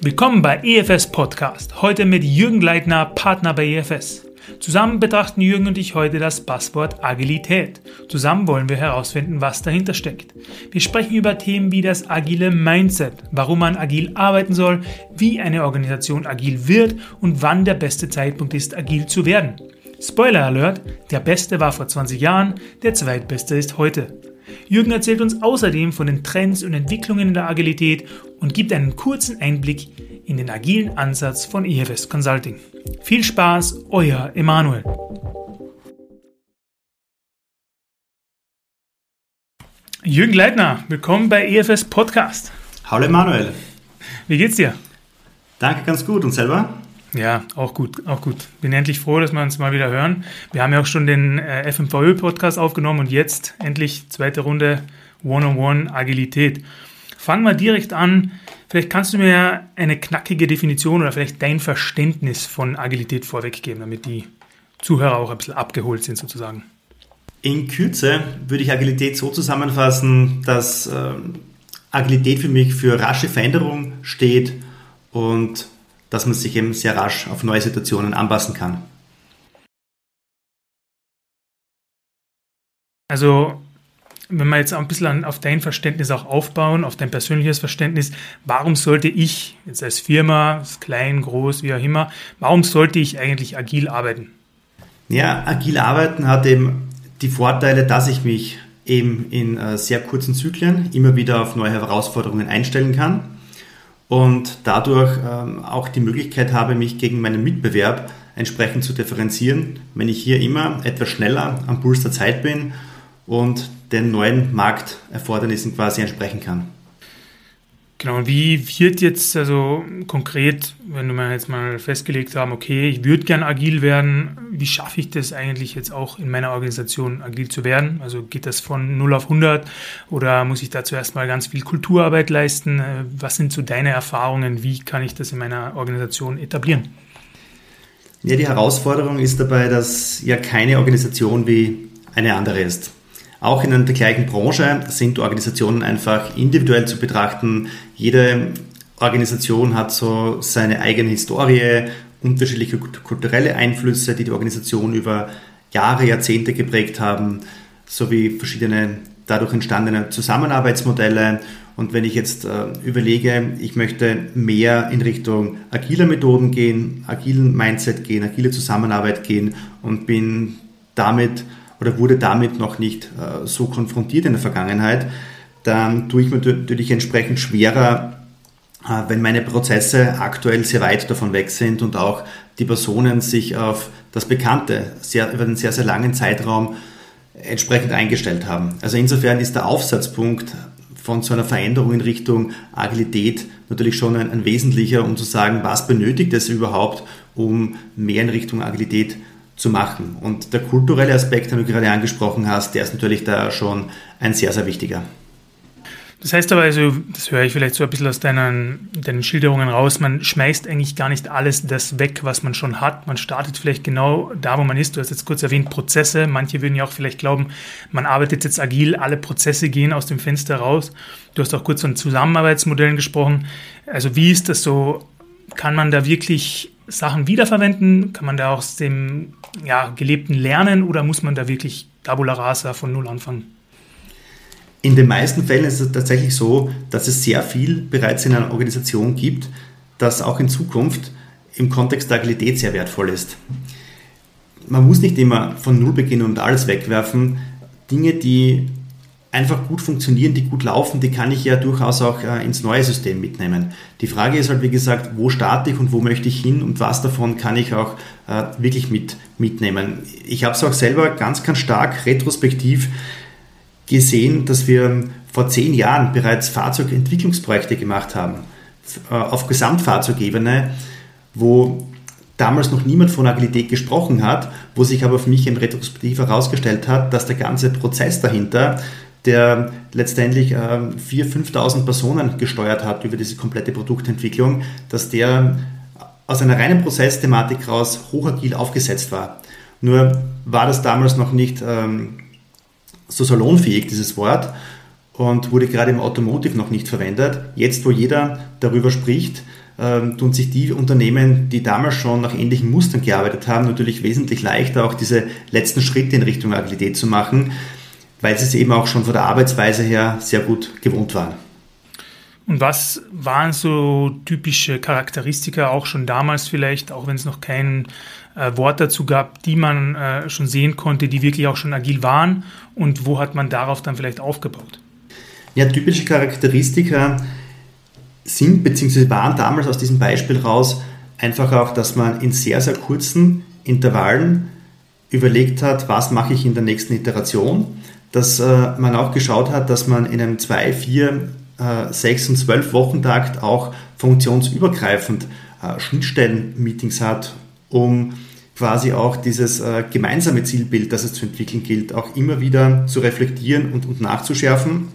Willkommen bei EFS Podcast. Heute mit Jürgen Leitner, Partner bei EFS. Zusammen betrachten Jürgen und ich heute das Passwort Agilität. Zusammen wollen wir herausfinden, was dahinter steckt. Wir sprechen über Themen wie das agile Mindset, warum man agil arbeiten soll, wie eine Organisation agil wird und wann der beste Zeitpunkt ist, agil zu werden. Spoiler Alert, der Beste war vor 20 Jahren, der Zweitbeste ist heute. Jürgen erzählt uns außerdem von den Trends und Entwicklungen in der Agilität und gibt einen kurzen Einblick in den agilen Ansatz von EFS Consulting. Viel Spaß, euer Emanuel. Jürgen Leitner, willkommen bei EFS Podcast. Hallo Emanuel. Wie geht's dir? Danke, ganz gut. Und selber? Ja, auch gut, auch gut. Bin endlich froh, dass wir uns mal wieder hören. Wir haben ja auch schon den äh, FMVÖ-Podcast aufgenommen und jetzt endlich zweite Runde One-on-One Agilität. Fangen wir direkt an. Vielleicht kannst du mir eine knackige Definition oder vielleicht dein Verständnis von Agilität vorweggeben, damit die Zuhörer auch ein bisschen abgeholt sind sozusagen. In Kürze würde ich Agilität so zusammenfassen, dass äh, Agilität für mich für rasche Veränderung steht und dass man sich eben sehr rasch auf neue Situationen anpassen kann. Also, wenn wir jetzt ein bisschen auf dein Verständnis auch aufbauen, auf dein persönliches Verständnis, warum sollte ich, jetzt als Firma, klein, groß, wie auch immer, warum sollte ich eigentlich agil arbeiten? Ja, agil arbeiten hat eben die Vorteile, dass ich mich eben in äh, sehr kurzen Zyklen immer wieder auf neue Herausforderungen einstellen kann und dadurch ähm, auch die Möglichkeit habe, mich gegen meinen Mitbewerb entsprechend zu differenzieren, wenn ich hier immer etwas schneller am Puls der Zeit bin und den neuen Markterfordernissen quasi entsprechen kann. Genau, und wie wird jetzt also konkret, wenn wir jetzt mal festgelegt haben, okay, ich würde gern agil werden, wie schaffe ich das eigentlich jetzt auch in meiner Organisation agil zu werden? Also geht das von 0 auf 100 oder muss ich dazu erstmal ganz viel Kulturarbeit leisten? Äh, was sind so deine Erfahrungen? Wie kann ich das in meiner Organisation etablieren? Ja, die Herausforderung ist dabei, dass ja keine Organisation wie eine andere ist. Auch in der gleichen Branche sind Organisationen einfach individuell zu betrachten. Jede Organisation hat so seine eigene Historie, unterschiedliche kulturelle Einflüsse, die die Organisation über Jahre, Jahrzehnte geprägt haben, sowie verschiedene dadurch entstandene Zusammenarbeitsmodelle. Und wenn ich jetzt äh, überlege, ich möchte mehr in Richtung agiler Methoden gehen, agilen Mindset gehen, agile Zusammenarbeit gehen und bin damit oder wurde damit noch nicht äh, so konfrontiert in der Vergangenheit, dann tue ich mir natürlich entsprechend schwerer, äh, wenn meine Prozesse aktuell sehr weit davon weg sind und auch die Personen sich auf das Bekannte sehr, über einen sehr, sehr langen Zeitraum entsprechend eingestellt haben. Also insofern ist der Aufsatzpunkt von so einer Veränderung in Richtung Agilität natürlich schon ein, ein wesentlicher, um zu sagen, was benötigt es überhaupt, um mehr in Richtung Agilität zu zu machen. Und der kulturelle Aspekt, den du gerade angesprochen hast, der ist natürlich da schon ein sehr, sehr wichtiger. Das heißt aber, also, das höre ich vielleicht so ein bisschen aus deinen, deinen Schilderungen raus, man schmeißt eigentlich gar nicht alles das weg, was man schon hat. Man startet vielleicht genau da, wo man ist. Du hast jetzt kurz erwähnt, Prozesse. Manche würden ja auch vielleicht glauben, man arbeitet jetzt agil, alle Prozesse gehen aus dem Fenster raus. Du hast auch kurz von Zusammenarbeitsmodellen gesprochen. Also wie ist das so? Kann man da wirklich Sachen wiederverwenden? Kann man da aus dem ja, Gelebten lernen oder muss man da wirklich Tabula Rasa von Null anfangen? In den meisten Fällen ist es tatsächlich so, dass es sehr viel bereits in einer Organisation gibt, das auch in Zukunft im Kontext der Agilität sehr wertvoll ist. Man muss nicht immer von Null beginnen und alles wegwerfen. Dinge, die einfach gut funktionieren, die gut laufen, die kann ich ja durchaus auch äh, ins neue System mitnehmen. Die Frage ist halt, wie gesagt, wo starte ich und wo möchte ich hin und was davon kann ich auch äh, wirklich mit, mitnehmen. Ich habe es auch selber ganz, ganz stark retrospektiv gesehen, dass wir vor zehn Jahren bereits Fahrzeugentwicklungsprojekte gemacht haben, äh, auf Gesamtfahrzeugebene, wo damals noch niemand von Agilität gesprochen hat, wo sich aber für mich in Retrospektiv herausgestellt hat, dass der ganze Prozess dahinter der letztendlich äh, 4.000, 5.000 Personen gesteuert hat über diese komplette Produktentwicklung, dass der aus einer reinen Prozessthematik raus hochagil aufgesetzt war. Nur war das damals noch nicht ähm, so salonfähig, dieses Wort. und wurde gerade im Automotive noch nicht verwendet. Jetzt, wo jeder darüber spricht, ähm, tun sich die Unternehmen, die damals schon nach ähnlichen Mustern gearbeitet haben, natürlich wesentlich leichter, auch diese letzten Schritte in Richtung Agilität zu machen, weil sie es eben auch schon von der Arbeitsweise her sehr gut gewohnt waren. Und was waren so typische Charakteristika auch schon damals vielleicht, auch wenn es noch kein äh, Wort dazu gab, die man äh, schon sehen konnte, die wirklich auch schon agil waren und wo hat man darauf dann vielleicht aufgebaut? Ja, typische Charakteristika sind bzw. waren damals aus diesem Beispiel raus einfach auch, dass man in sehr, sehr kurzen Intervallen überlegt hat, was mache ich in der nächsten Iteration, dass äh, man auch geschaut hat, dass man in einem 2, 4, äh, 6 und 12 Wochentakt auch funktionsübergreifend äh, Schnittstellen-Meetings hat, um quasi auch dieses äh, gemeinsame Zielbild, das es zu entwickeln gilt, auch immer wieder zu reflektieren und, und nachzuschärfen.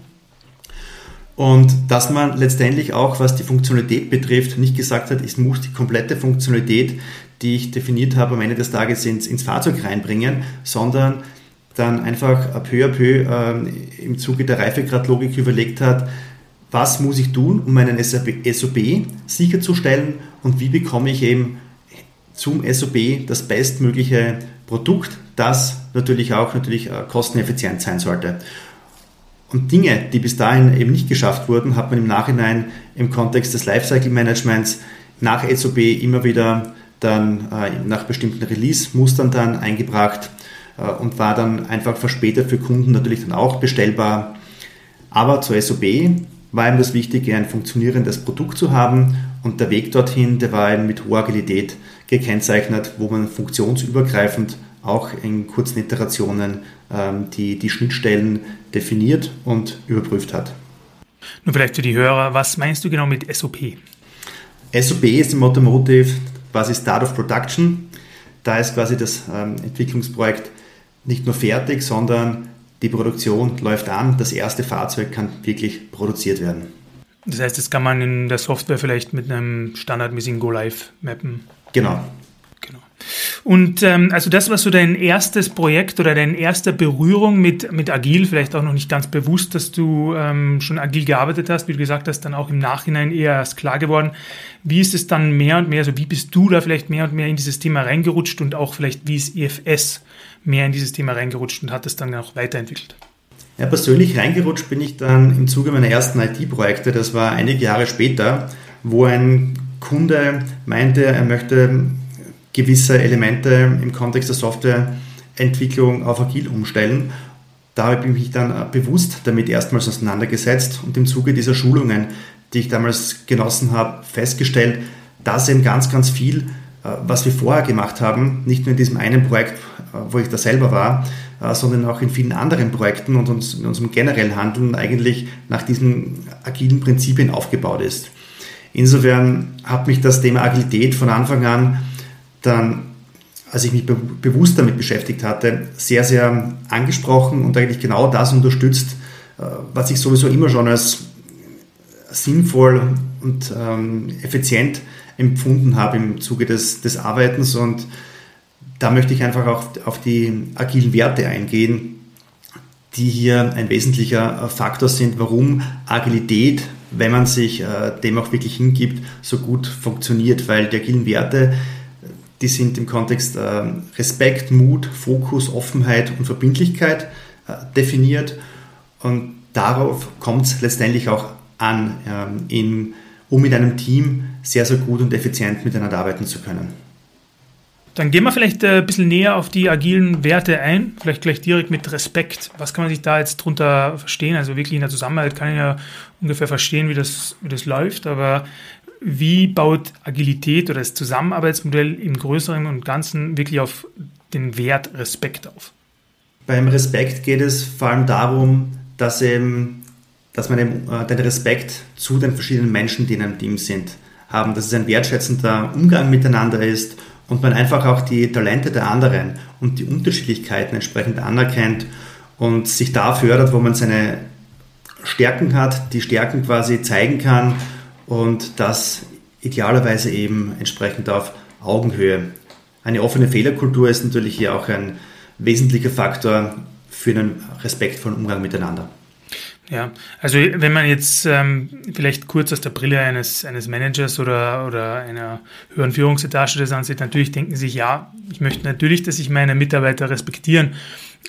Und dass man letztendlich auch, was die Funktionalität betrifft, nicht gesagt hat, ich muss die komplette Funktionalität, die ich definiert habe, am Ende des Tages ins, ins Fahrzeug reinbringen, sondern dann einfach peu à peu äh, im Zuge der Reifegradlogik überlegt hat, was muss ich tun, um meinen SOB sicherzustellen und wie bekomme ich eben zum SOB das bestmögliche Produkt, das natürlich auch natürlich äh, kosteneffizient sein sollte. Und Dinge, die bis dahin eben nicht geschafft wurden, hat man im Nachhinein im Kontext des Lifecycle Managements nach SOB immer wieder dann äh, nach bestimmten Release-Mustern dann eingebracht und war dann einfach verspätet für Kunden natürlich dann auch bestellbar. Aber zur SOB war ihm das Wichtige, ein funktionierendes Produkt zu haben und der Weg dorthin, der war eben mit hoher Agilität gekennzeichnet, wo man funktionsübergreifend auch in kurzen Iterationen ähm, die, die Schnittstellen definiert und überprüft hat. Nur vielleicht für die Hörer, was meinst du genau mit SOP? SOP ist im Automotive quasi Start of Production. Da ist quasi das ähm, Entwicklungsprojekt nicht nur fertig, sondern die Produktion läuft an, das erste Fahrzeug kann wirklich produziert werden. Das heißt, das kann man in der Software vielleicht mit einem standardmäßigen Go-Live mappen. Genau. Und ähm, also das war so dein erstes Projekt oder deine erste Berührung mit, mit Agil, vielleicht auch noch nicht ganz bewusst, dass du ähm, schon agil gearbeitet hast, wie du gesagt hast, dann auch im Nachhinein eher erst klar geworden. Wie ist es dann mehr und mehr, also wie bist du da vielleicht mehr und mehr in dieses Thema reingerutscht und auch vielleicht wie ist EFS mehr in dieses Thema reingerutscht und hat es dann auch weiterentwickelt? Ja, persönlich reingerutscht bin ich dann im Zuge meiner ersten IT-Projekte, das war einige Jahre später, wo ein Kunde meinte, er möchte gewisse Elemente im Kontext der Softwareentwicklung auf agil umstellen. Da habe ich mich dann bewusst damit erstmals auseinandergesetzt und im Zuge dieser Schulungen, die ich damals genossen habe, festgestellt, dass eben ganz, ganz viel, äh, was wir vorher gemacht haben, nicht nur in diesem einen Projekt, äh, wo ich da selber war, äh, sondern auch in vielen anderen Projekten und in unserem generellen Handeln eigentlich nach diesen agilen Prinzipien aufgebaut ist. Insofern hat mich das Thema Agilität von Anfang an dann, als ich mich be bewusst damit beschäftigt hatte, sehr, sehr angesprochen und eigentlich genau das unterstützt, äh, was ich sowieso immer schon als sinnvoll und ähm, effizient empfunden habe im Zuge des, des Arbeitens. Und da möchte ich einfach auch auf die agilen Werte eingehen, die hier ein wesentlicher Faktor sind, warum Agilität, wenn man sich äh, dem auch wirklich hingibt, so gut funktioniert, weil die agilen Werte die sind im Kontext äh, Respekt, Mut, Fokus, Offenheit und Verbindlichkeit äh, definiert. Und darauf kommt es letztendlich auch an, ähm, in, um mit einem Team sehr, sehr gut und effizient miteinander arbeiten zu können. Dann gehen wir vielleicht äh, ein bisschen näher auf die agilen Werte ein, vielleicht gleich direkt mit Respekt. Was kann man sich da jetzt drunter verstehen? Also wirklich in der Zusammenarbeit kann ich ja ungefähr verstehen, wie das, wie das läuft, aber wie baut Agilität oder das Zusammenarbeitsmodell im Größeren und Ganzen wirklich auf den Wert Respekt auf? Beim Respekt geht es vor allem darum, dass, eben, dass man eben, äh, den Respekt zu den verschiedenen Menschen, die in einem Team sind, haben, dass es ein wertschätzender Umgang miteinander ist und man einfach auch die Talente der anderen und die Unterschiedlichkeiten entsprechend anerkennt und sich da fördert, wo man seine Stärken hat, die Stärken quasi zeigen kann und das idealerweise eben entsprechend auf Augenhöhe. Eine offene Fehlerkultur ist natürlich hier auch ein wesentlicher Faktor für einen respektvollen Umgang miteinander. Ja, also wenn man jetzt ähm, vielleicht kurz aus der Brille eines, eines Managers oder, oder einer höheren Führungsetage das ansieht, natürlich denken sich, ja, ich möchte natürlich, dass sich meine Mitarbeiter respektieren,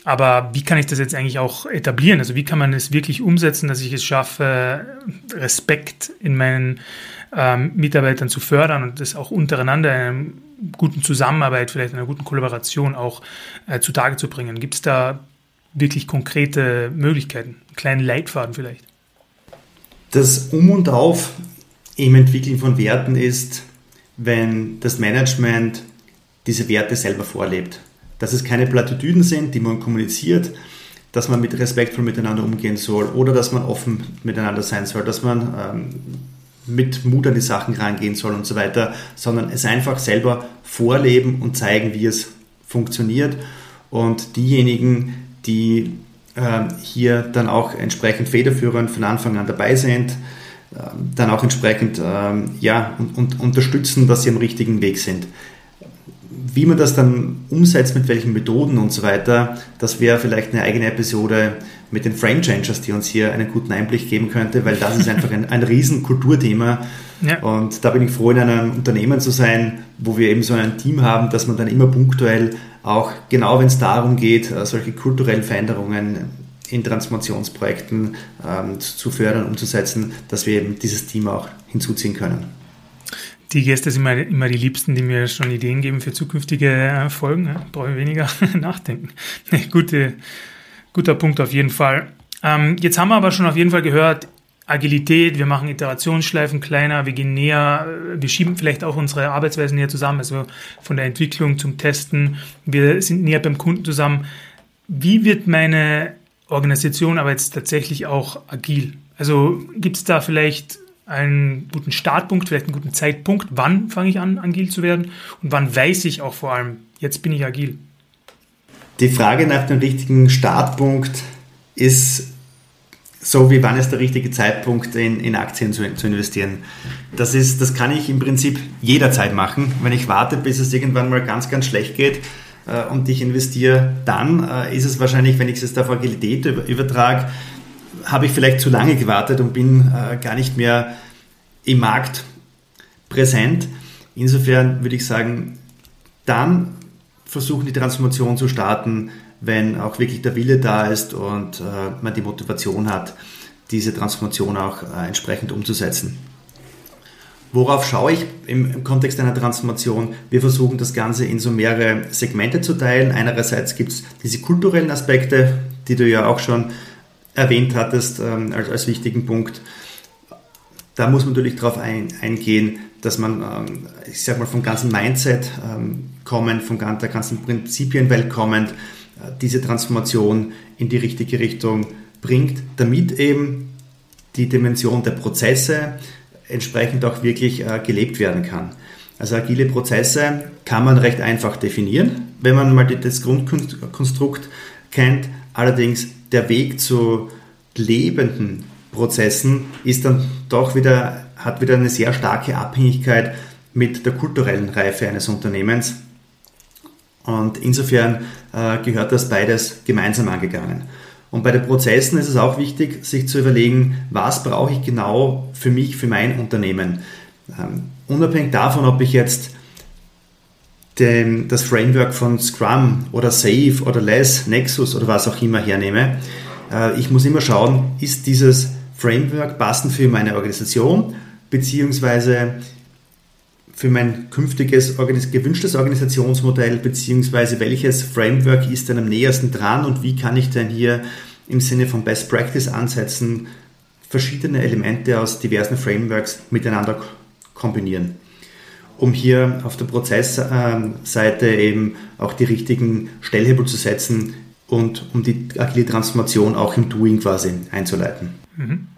aber wie kann ich das jetzt eigentlich auch etablieren? Also wie kann man es wirklich umsetzen, dass ich es schaffe, Respekt in meinen ähm, Mitarbeitern zu fördern und das auch untereinander in einer guten Zusammenarbeit, vielleicht in einer guten Kollaboration auch äh, zutage zu bringen? Gibt es da wirklich konkrete Möglichkeiten? Einen kleinen Leitfaden vielleicht? Das Um und Auf im Entwickeln von Werten ist, wenn das Management diese Werte selber vorlebt. Dass es keine Plattitüden sind, die man kommuniziert, dass man mit respektvoll miteinander umgehen soll oder dass man offen miteinander sein soll, dass man ähm, mit Mut an die Sachen rangehen soll und so weiter, sondern es einfach selber vorleben und zeigen, wie es funktioniert. Und diejenigen, die äh, hier dann auch entsprechend federführend von Anfang an dabei sind, äh, dann auch entsprechend äh, ja, und, und unterstützen, dass sie am richtigen Weg sind. Wie man das dann umsetzt, mit welchen Methoden und so weiter, das wäre vielleicht eine eigene Episode mit den Frame Changers, die uns hier einen guten Einblick geben könnte, weil das ist einfach ein, ein riesen Kulturthema. Ja. Und da bin ich froh, in einem Unternehmen zu sein, wo wir eben so ein Team haben, dass man dann immer punktuell auch genau wenn es darum geht, äh, solche kulturellen Veränderungen in Transformationsprojekten ähm, zu fördern, umzusetzen, dass wir eben dieses Team auch hinzuziehen können. Die Gäste sind immer, immer die Liebsten, die mir schon Ideen geben für zukünftige äh, Folgen. Ja, brauche ich weniger nachdenken. Gute, guter Punkt auf jeden Fall. Ähm, jetzt haben wir aber schon auf jeden Fall gehört, Agilität, wir machen Iterationsschleifen kleiner, wir gehen näher, wir schieben vielleicht auch unsere Arbeitsweisen näher zusammen, also von der Entwicklung zum Testen, wir sind näher beim Kunden zusammen. Wie wird meine Organisation aber jetzt tatsächlich auch agil? Also gibt es da vielleicht einen guten Startpunkt, vielleicht einen guten Zeitpunkt, wann fange ich an, agil zu werden und wann weiß ich auch vor allem, jetzt bin ich agil? Die Frage nach dem richtigen Startpunkt ist so wie wann ist der richtige Zeitpunkt in, in Aktien zu, zu, investieren. Das, ist, das kann ich im Prinzip jederzeit machen. Wenn ich warte, bis es irgendwann mal ganz, ganz schlecht geht äh, und ich investiere, dann äh, ist es wahrscheinlich, wenn ich es jetzt auf Agilität übertrage, habe ich vielleicht zu lange gewartet und bin äh, gar nicht mehr im Markt präsent. Insofern würde ich sagen, dann versuchen die Transformation zu starten, wenn auch wirklich der Wille da ist und äh, man die Motivation hat, diese Transformation auch äh, entsprechend umzusetzen. Worauf schaue ich im, im, Kontext einer Transformation? Wir versuchen das Ganze in so mehrere Segmente zu teilen. Einerseits gibt es diese kulturellen Aspekte, die du ja auch schon erwähnt hattest ähm, als, als, wichtigen Punkt. Da muss man natürlich darauf ein, eingehen, dass man, ähm, ich sag mal, vom ganzen Mindset ähm, kommend, von der ganzen Prinzipienwelt kommend, diese Transformation in die richtige Richtung bringt, damit eben die Dimension der Prozesse entsprechend auch wirklich äh, gelebt werden kann. Also agile Prozesse kann man recht einfach definieren, wenn man mal das Grundkonstrukt kennt. Allerdings der Weg zu lebenden Prozessen ist dann doch wieder, hat wieder eine sehr starke Abhängigkeit mit der kulturellen Reife eines Unternehmens. Und insofern äh, gehört das beides gemeinsam angegangen. Und bei den Prozessen ist es auch wichtig, sich zu überlegen, was brauche ich genau für mich, für mein Unternehmen. Ähm, unabhängig davon, ob ich jetzt den, das Framework von Scrum oder Safe oder Less, Nexus oder was auch immer hernehme, äh, ich muss immer schauen, ist dieses Framework passend für meine Organisation, beziehungsweise für mein künftiges gewünschtes Organisationsmodell beziehungsweise welches Framework ist denn am nähersten dran und wie kann ich denn hier im Sinne von Best Practice Ansätzen verschiedene Elemente aus diversen Frameworks miteinander kombinieren, um hier auf der Prozessseite eben auch die richtigen Stellhebel zu setzen und um die agile Transformation auch im Doing quasi einzuleiten. Mhm.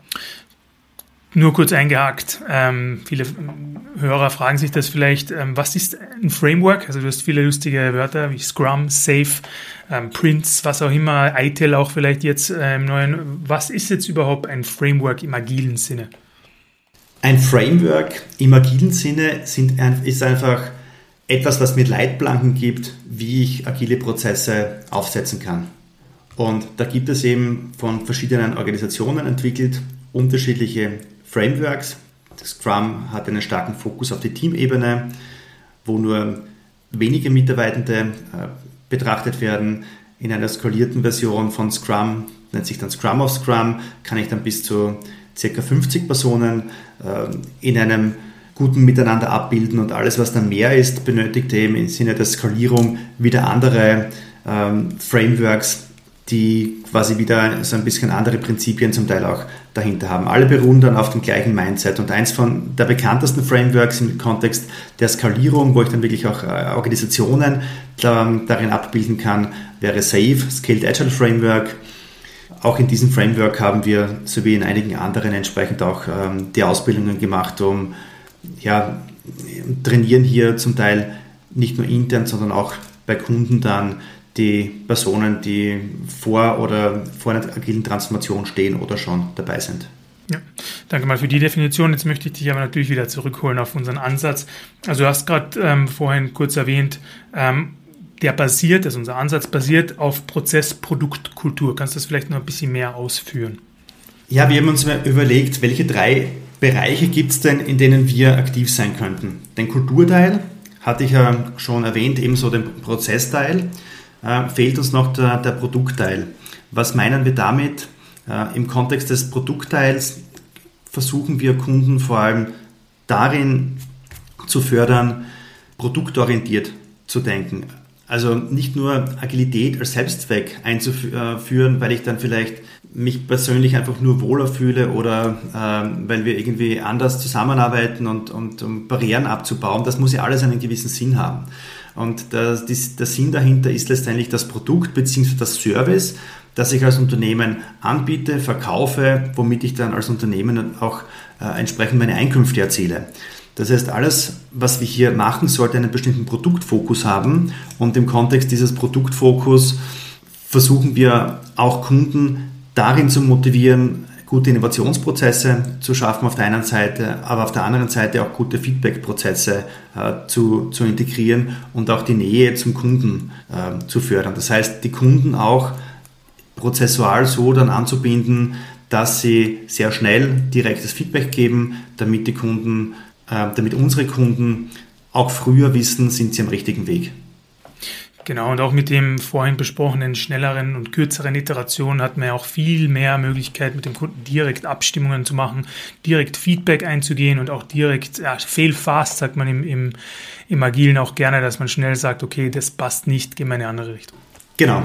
Nur kurz eingehakt. Ähm, viele Hörer fragen sich das vielleicht, ähm, was ist ein Framework? Also du hast viele lustige Wörter wie Scrum, Safe, ähm, Prince, was auch immer, ITIL auch vielleicht jetzt äh, im neuen. Was ist jetzt überhaupt ein Framework im agilen Sinne? Ein Framework im agilen Sinne sind, ist einfach etwas, was mir Leitplanken gibt, wie ich agile Prozesse aufsetzen kann. Und da gibt es eben von verschiedenen Organisationen entwickelt unterschiedliche Frameworks. Das Scrum hat einen starken Fokus auf die Teamebene, wo nur wenige Mitarbeitende äh, betrachtet werden. In einer skalierten Version von Scrum, nennt sich dann Scrum of Scrum, kann ich dann bis zu ca. 50 Personen äh, in einem guten Miteinander abbilden und alles, was dann mehr ist, benötigt eben im Sinne der Skalierung wieder andere ähm, Frameworks, die quasi wieder so ein bisschen andere Prinzipien zum Teil auch dahinter haben. Alle beruhen dann auf dem gleichen Mindset. Und eins von der bekanntesten Frameworks im Kontext der Skalierung, wo ich dann wirklich auch äh, Organisationen darin abbilden kann, wäre SAFE, Scaled Agile Framework. Auch in diesem Framework haben wir, sowie in einigen anderen, entsprechend auch ähm, die Ausbildungen gemacht, um ja, trainieren hier zum Teil nicht nur intern, sondern auch bei Kunden dann die Personen, die vor oder vor einer agilen Transformation stehen oder schon dabei sind. Ja, danke mal für die Definition. Jetzt möchte ich dich aber natürlich wieder zurückholen auf unseren Ansatz. Also du hast gerade ähm, vorhin kurz erwähnt, ähm, der basiert, also unser Ansatz basiert auf Prozess, Produkt, Kultur. Kannst du das vielleicht noch ein bisschen mehr ausführen? Ja, wir haben uns überlegt, welche drei Bereiche gibt es denn, in denen wir aktiv sein könnten. Den Kulturteil hatte ich ja schon erwähnt, ebenso den Prozessteil äh, fehlt uns noch der, der, Produktteil. Was meinen wir damit? Äh, Im Kontext des Produktteils versuchen wir Kunden vor allem darin zu fördern, produktorientiert zu denken. Also nicht nur Agilität als Selbstzweck einzuführen, weil ich dann vielleicht mich persönlich einfach nur wohler fühle oder äh, weil wir irgendwie anders zusammenarbeiten und, und um Barrieren abzubauen. Das muss ja alles einen gewissen Sinn haben. Und der, der Sinn dahinter ist letztendlich das Produkt bzw. das Service, das ich als Unternehmen anbiete, verkaufe, womit ich dann als Unternehmen auch äh, entsprechend meine Einkünfte erziele. Das heißt, alles, was wir hier machen, sollte einen bestimmten Produktfokus haben und im Kontext dieses Produktfokus versuchen wir auch Kunden darin zu motivieren, gute Innovationsprozesse zu schaffen auf der einen Seite, aber auf der anderen Seite auch gute Feedback-Prozesse äh, zu, zu integrieren und auch die Nähe zum Kunden äh, zu fördern. Das heißt, die Kunden auch prozessual so dann anzubinden, dass sie sehr schnell direktes Feedback geben, damit die Kunden, äh, damit unsere Kunden auch früher wissen, sind sie am richtigen Weg. Genau, und auch mit dem vorhin besprochenen schnelleren und kürzeren Iterationen hat man ja auch viel mehr Möglichkeit, mit dem Kunden direkt Abstimmungen zu machen, direkt Feedback einzugehen und auch direkt, ja, fail fast, sagt man im, im, im Agilen auch gerne, dass man schnell sagt, okay, das passt nicht, geh mal in eine andere Richtung. Genau,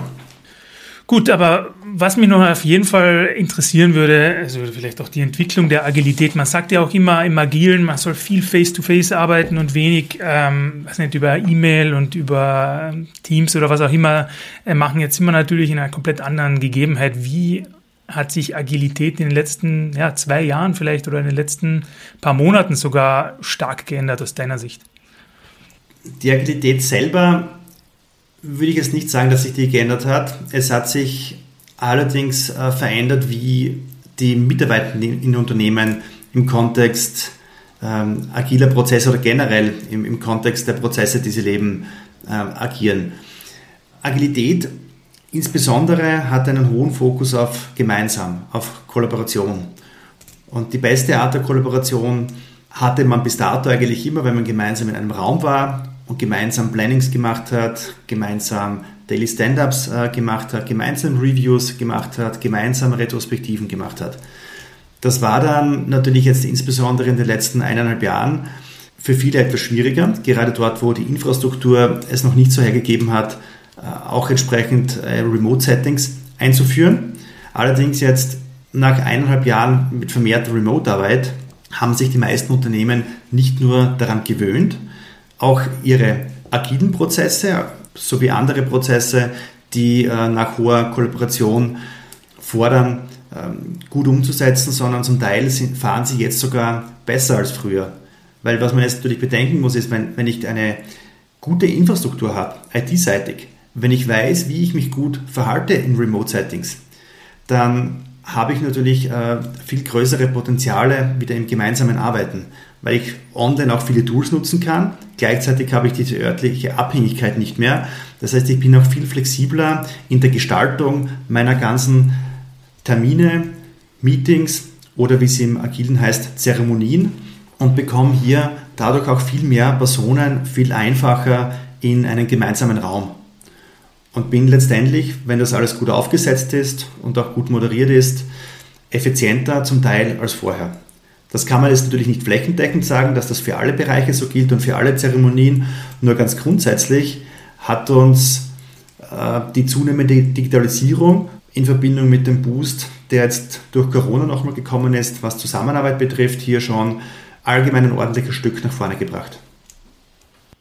Gut, aber was mich noch auf jeden Fall interessieren würde, also vielleicht auch die Entwicklung der Agilität. Man sagt ja auch immer im Agilen, man soll viel Face-to-Face -face arbeiten und wenig, ähm, was nicht, über E-Mail und über Teams oder was auch immer äh, machen. Jetzt sind wir natürlich in einer komplett anderen Gegebenheit. Wie hat sich Agilität in den letzten ja, zwei Jahren vielleicht oder in den letzten paar Monaten sogar stark geändert aus deiner Sicht? Die Agilität selber würde ich jetzt nicht sagen, dass sich die geändert hat. Es hat sich allerdings äh, verändert, wie die Mitarbeiter in Unternehmen im Kontext ähm, agiler Prozesse oder generell im, im, Kontext der Prozesse, die sie leben, äh, agieren. Agilität insbesondere hat einen hohen Fokus auf gemeinsam, auf Kollaboration. Und die beste Art der Kollaboration hatte man bis dato eigentlich immer, wenn man gemeinsam in einem Raum war und gemeinsam Plannings gemacht hat, gemeinsam Daily Stand-ups äh, gemacht hat, gemeinsam Reviews gemacht hat, gemeinsam Retrospektiven gemacht hat. Das war dann natürlich jetzt insbesondere in den letzten eineinhalb Jahren für viele etwas schwieriger, gerade dort, wo die Infrastruktur es noch nicht so hergegeben hat, äh, auch entsprechend äh, Remote-Settings einzuführen. Allerdings jetzt nach eineinhalb Jahren mit vermehrter Remote-Arbeit haben sich die meisten Unternehmen nicht nur daran gewöhnt, auch ihre agilen Prozesse sowie andere Prozesse, die äh, nach hoher Kollaboration fordern, ähm, gut umzusetzen, sondern zum Teil fahren sie jetzt sogar besser als früher. Weil was man jetzt natürlich bedenken muss, ist, wenn, wenn ich eine gute Infrastruktur habe, IT-seitig, wenn ich weiß, wie ich mich gut verhalte in Remote-Settings, dann habe ich natürlich äh, viel größere Potenziale wieder im gemeinsamen Arbeiten. Weil ich online auch viele Tools nutzen kann. Gleichzeitig habe ich diese örtliche Abhängigkeit nicht mehr. Das heißt, ich bin auch viel flexibler in der Gestaltung meiner ganzen Termine, Meetings oder wie es im Agilen heißt, Zeremonien und bekomme hier dadurch auch viel mehr Personen viel einfacher in einen gemeinsamen Raum. Und bin letztendlich, wenn das alles gut aufgesetzt ist und auch gut moderiert ist, effizienter zum Teil als vorher. Das kann man jetzt natürlich nicht flächendeckend sagen, dass das für alle Bereiche so gilt und für alle Zeremonien. Nur ganz grundsätzlich hat uns äh, die zunehmende Digitalisierung in Verbindung mit dem Boost, der jetzt durch Corona nochmal gekommen ist, was Zusammenarbeit betrifft, hier schon allgemein ein ordentliches Stück nach vorne gebracht.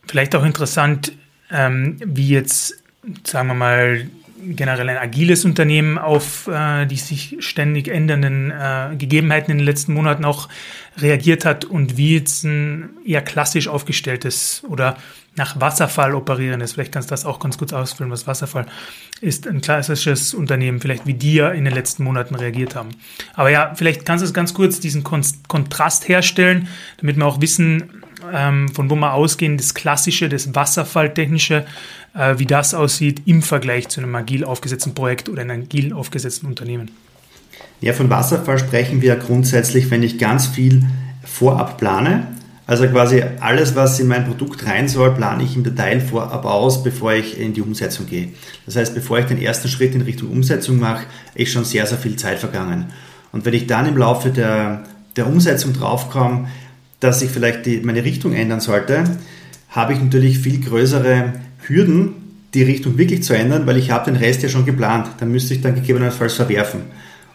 Vielleicht auch interessant, ähm, wie jetzt, sagen wir mal, generell ein agiles Unternehmen auf äh, die sich ständig ändernden äh, Gegebenheiten in den letzten Monaten auch reagiert hat und wie jetzt ein eher klassisch aufgestelltes oder nach Wasserfall operierendes, vielleicht kannst du das auch ganz kurz ausfüllen, was Wasserfall ist, ein klassisches Unternehmen, vielleicht wie die ja in den letzten Monaten reagiert haben. Aber ja, vielleicht kannst du es ganz kurz diesen Kontrast herstellen, damit wir auch wissen, ähm, von wo wir ausgehen, das klassische, das Wasserfalltechnische, äh, wie das aussieht im Vergleich zu einem agil aufgesetzten Projekt oder einem agil aufgesetzten Unternehmen. Ja, von Wasserfall sprechen wir grundsätzlich, wenn ich ganz viel vorab plane. Also quasi alles, was in mein Produkt rein soll, plane ich im Detail vorab aus, bevor ich in die Umsetzung gehe. Das heißt, bevor ich den ersten Schritt in Richtung Umsetzung mache, ist schon sehr, sehr viel Zeit vergangen. Und wenn ich dann im Laufe der, der Umsetzung draufkomme, dass ich vielleicht die, meine Richtung ändern sollte, habe ich natürlich viel größere Hürden, die Richtung wirklich zu ändern, weil ich habe den Rest ja schon geplant. Dann müsste ich dann gegebenenfalls verwerfen.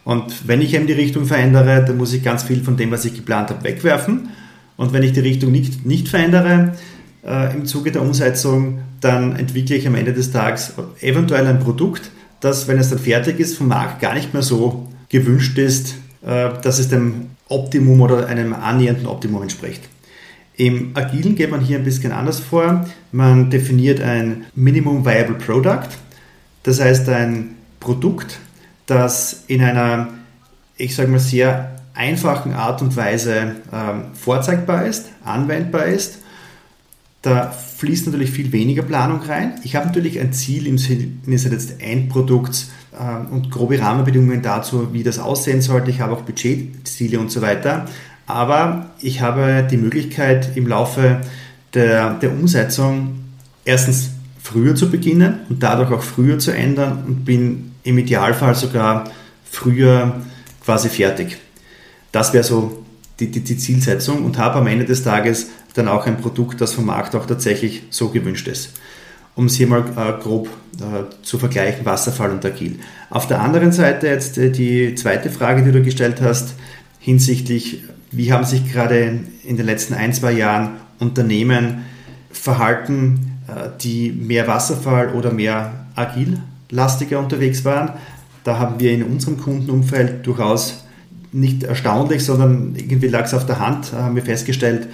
Und wenn ich eben die Richtung verändere, dann muss ich ganz viel von dem, was ich geplant habe, wegwerfen. Und wenn ich die Richtung nicht, nicht verändere äh, im Zuge der Umsetzung, dann entwickle ich am Ende des Tages eventuell ein Produkt, das, wenn es dann fertig ist, vom Markt gar nicht mehr so gewünscht ist, dass es dem Optimum oder einem annähernden Optimum entspricht. Im Agilen geht man hier ein bisschen anders vor. Man definiert ein Minimum Viable Product, das heißt ein Produkt, das in einer, ich sage mal, sehr einfachen Art und Weise ähm, vorzeigbar ist, anwendbar ist. Da fließt natürlich viel weniger Planung rein. Ich habe natürlich ein Ziel im Sinne des Endprodukts äh, und grobe Rahmenbedingungen dazu, wie das aussehen sollte. Ich habe auch Budgetziele und so weiter. Aber ich habe die Möglichkeit im Laufe der, der Umsetzung erstens früher zu beginnen und dadurch auch früher zu ändern und bin im Idealfall sogar früher quasi fertig. Das wäre so die, die, die, Zielsetzung und habe am Ende des Tages dann auch ein Produkt, das vom Markt auch tatsächlich so gewünscht ist. Um es hier mal äh, grob äh, zu vergleichen, Wasserfall und Agil. Auf der anderen Seite jetzt äh, die zweite Frage, die du gestellt hast, hinsichtlich wie haben sich gerade in den letzten ein, zwei Jahren Unternehmen verhalten, äh, die mehr Wasserfall oder mehr agil-lastiger unterwegs waren? Da haben wir in unserem Kundenumfeld durchaus nicht erstaunlich, sondern irgendwie lag es auf der Hand, haben wir festgestellt,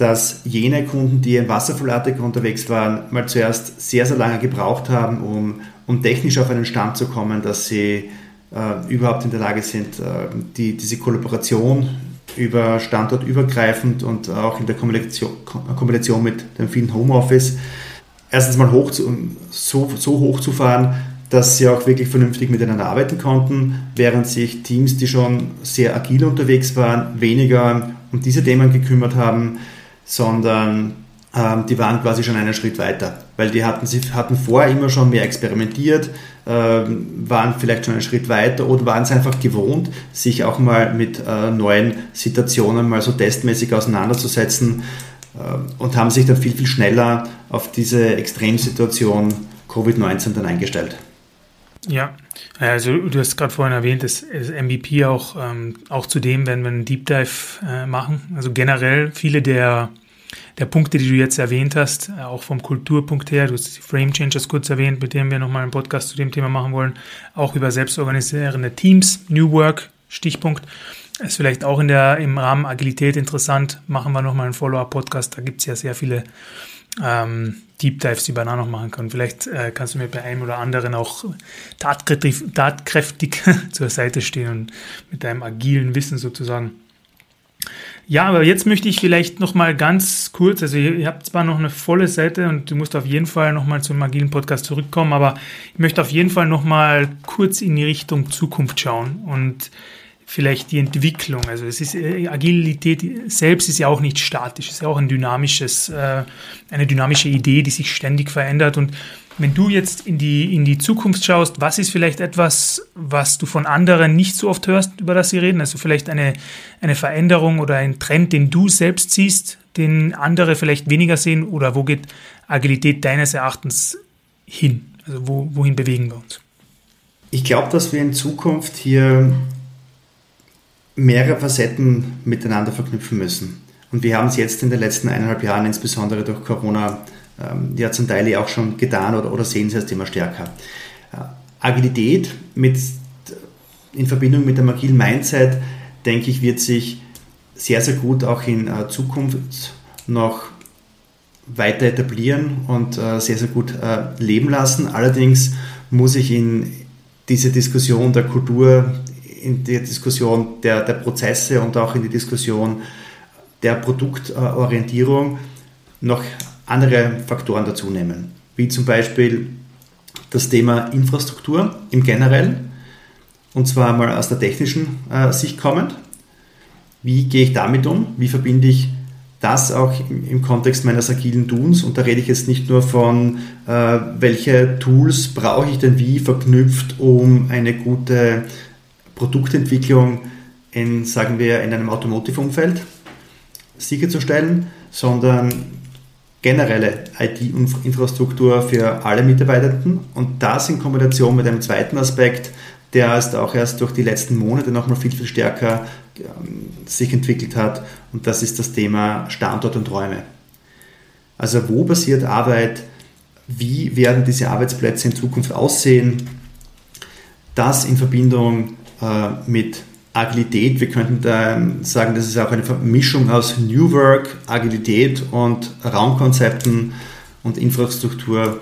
dass jene Kunden, die im Wasserfallartiger unterwegs waren, mal zuerst sehr, sehr lange gebraucht haben, um, um technisch auf einen Stand zu kommen, dass sie äh, überhaupt in der Lage sind, äh, die, diese Kollaboration über standortübergreifend und auch in der Kombination, Kombination mit dem vielen Homeoffice erstens mal hoch zu, so, so hoch zu fahren, dass sie auch wirklich vernünftig miteinander arbeiten konnten, während sich Teams, die schon sehr agil unterwegs waren, weniger um diese Themen gekümmert haben, sondern ähm, die waren quasi schon einen Schritt weiter, weil die hatten, sie hatten vorher immer schon mehr experimentiert, ähm, waren vielleicht schon einen Schritt weiter oder waren es einfach gewohnt, sich auch mal mit äh, neuen Situationen mal so testmäßig auseinanderzusetzen äh, und haben sich dann viel, viel schneller auf diese Extremsituation Covid-19 dann eingestellt. Ja, also du hast gerade vorhin erwähnt, dass, MVP auch, ähm, auch zudem werden wir einen Deep Dive äh, machen. Also generell viele der der Punkte, die du jetzt erwähnt hast, äh, auch vom Kulturpunkt her, du hast die Frame Changers kurz erwähnt, mit dem wir nochmal einen Podcast zu dem Thema machen wollen, auch über selbstorganisierende Teams, New Work, Stichpunkt. Ist vielleicht auch in der, im Rahmen Agilität interessant. Machen wir nochmal einen Follow-up-Podcast. Da gibt es ja sehr viele ähm, Deep Dives, da noch machen kann. Vielleicht äh, kannst du mir bei einem oder anderen auch tatkräftig, tatkräftig zur Seite stehen und mit deinem agilen Wissen sozusagen Ja, aber jetzt möchte ich vielleicht noch mal ganz kurz, also ihr, ihr habt zwar noch eine volle Seite und du musst auf jeden Fall noch mal zum agilen Podcast zurückkommen, aber ich möchte auf jeden Fall noch mal kurz in die Richtung Zukunft schauen und vielleicht die Entwicklung. Also es ist äh, Agilität selbst ist ja auch nicht statisch, es ist ja auch ein dynamisches, äh, eine dynamische Idee, die sich ständig verändert und wenn du jetzt in die, in die Zukunft schaust, was ist vielleicht etwas, was du von anderen nicht so oft hörst, über das sie reden? Also vielleicht eine, eine Veränderung oder ein Trend, den du selbst siehst, den andere vielleicht weniger sehen? Oder wo geht Agilität deines Erachtens hin? Also wo, wohin bewegen wir uns? Ich glaube, dass wir in Zukunft hier mehrere Facetten miteinander verknüpfen müssen. Und wir haben es jetzt in den letzten eineinhalb Jahren, insbesondere durch Corona, ähm, ja zum Teil auch schon getan oder, oder sehen sie es immer stärker. Äh, Agilität mit, in Verbindung mit dem agilen Mindset, denke ich, wird sich sehr, sehr gut auch in äh, Zukunft noch weiter etablieren und äh, sehr, sehr gut leben lassen. Allerdings muss ich in diese Diskussion der Kultur, in die Diskussion der, der Prozesse und auch in die Diskussion der Produktorientierung noch andere Faktoren dazu nehmen, wie zum Beispiel das Thema Infrastruktur im Generellen, und zwar mal aus der technischen äh, Sicht kommend. Wie gehe ich damit um? Wie verbinde ich das auch im, Kontext meines agilen Tuns? Und da rede ich jetzt nicht nur von, äh, welche Tools brauche ich denn wie verknüpft, um eine gute Produktentwicklung in, sagen wir, in einem Automotive-Umfeld sicherzustellen, sondern generelle IT-Infrastruktur für alle Mitarbeitenden. Und das in Kombination mit einem zweiten Aspekt, der ist auch erst durch die letzten Monate nochmal viel, viel stärker ähm, sich entwickelt hat. Und das ist das Thema Standort und Räume. Also wo passiert Arbeit, wie werden diese Arbeitsplätze in Zukunft aussehen, das in Verbindung mit Agilität. Wir könnten da sagen, das ist auch eine Mischung aus New Work, Agilität und Raumkonzepten und Infrastruktur.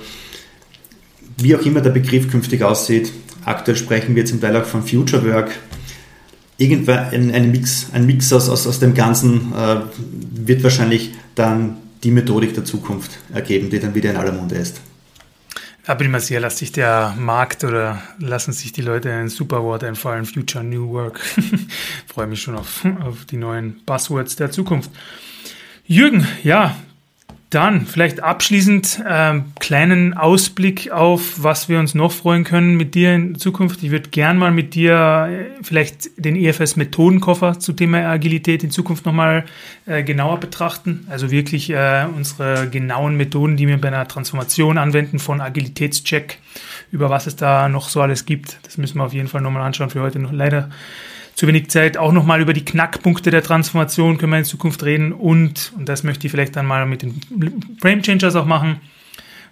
Wie auch immer der Begriff künftig aussieht. Aktuell sprechen wir zum Teil auch von Future Work. Irgendwann ein, ein Mix, ein Mix aus, aus, aus dem Ganzen äh, wird wahrscheinlich dann die Methodik der Zukunft ergeben, die dann wieder in aller Munde ist. Ich mal sehr, lässt sich der Markt oder lassen sich die Leute ein Superwort einfallen, Future New Work. Freue mich schon auf, auf die neuen Buzzwords der Zukunft. Jürgen, ja, dann vielleicht abschließend äh, kleinen Ausblick auf, was wir uns noch freuen können mit dir in Zukunft. Ich würde gern mal mit dir äh, vielleicht den EFS Methodenkoffer zu Thema Agilität in Zukunft nochmal äh, genauer betrachten. Also wirklich äh, unsere genauen Methoden, die wir bei einer Transformation anwenden von Agilitätscheck, über was es da noch so alles gibt. Das müssen wir auf jeden Fall nochmal anschauen. Für heute noch leider zu wenig Zeit. Auch nochmal über die Knackpunkte der Transformation können wir in Zukunft reden und, und das möchte ich vielleicht dann mal mit den Frame Changers auch machen,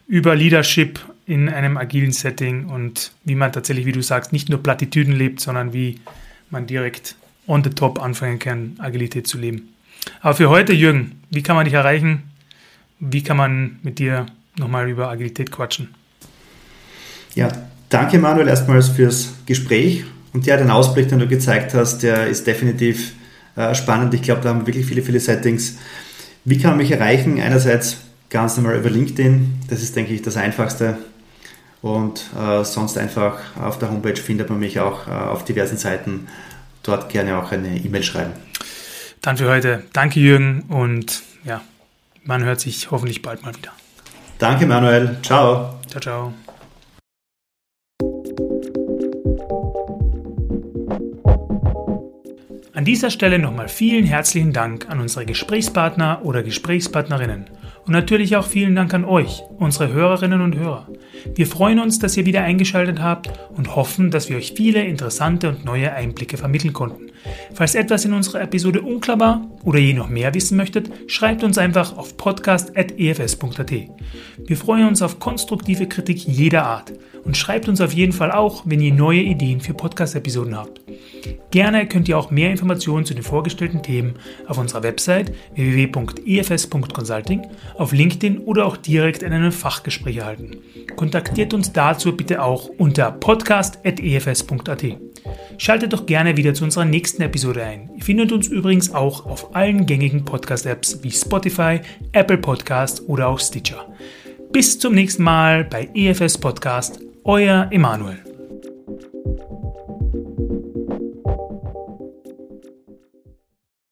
über Leadership in einem agilen Setting und wie man tatsächlich, wie du sagst, nicht nur Plattitüden lebt, sondern wie man direkt on the top anfangen kann, Agilität zu leben. Aber für heute, Jürgen, wie kann man dich erreichen? Wie kann man mit dir nochmal über Agilität quatschen? Ja, danke Manuel erstmals fürs Gespräch und ja, den Ausblick, den du gezeigt hast, der ist definitiv äh, spannend. Ich glaube, da haben wir wirklich viele, viele Settings. Wie kann man mich erreichen? Einerseits ganz normal über LinkedIn. Das ist, denke ich, das Einfachste. Und äh, sonst einfach auf der Homepage findet man mich auch äh, auf diversen Seiten. Dort gerne auch eine E-Mail schreiben. Dann für heute. Danke, Jürgen. Und ja, man hört sich hoffentlich bald mal wieder. Danke, Manuel. Ciao. Ciao, ciao. An dieser Stelle nochmal vielen herzlichen Dank an unsere Gesprächspartner oder Gesprächspartnerinnen und natürlich auch vielen Dank an euch, unsere Hörerinnen und Hörer. Wir freuen uns, dass ihr wieder eingeschaltet habt und hoffen, dass wir euch viele interessante und neue Einblicke vermitteln konnten. Falls etwas in unserer Episode unklar war oder ihr noch mehr wissen möchtet, schreibt uns einfach auf podcast.efs.at. Wir freuen uns auf konstruktive Kritik jeder Art und schreibt uns auf jeden Fall auch, wenn ihr neue Ideen für Podcast-Episoden habt. Gerne könnt ihr auch mehr Informationen zu den vorgestellten Themen auf unserer Website www.efs.consulting, auf LinkedIn oder auch direkt in einem Fachgespräch erhalten. Kontaktiert uns dazu bitte auch unter podcast.efs.at. Schaltet doch gerne wieder zu unserer nächsten Episode ein. Ihr findet uns übrigens auch auf allen gängigen Podcast-Apps wie Spotify, Apple Podcast oder auch Stitcher. Bis zum nächsten Mal bei EFS Podcast, euer Emanuel.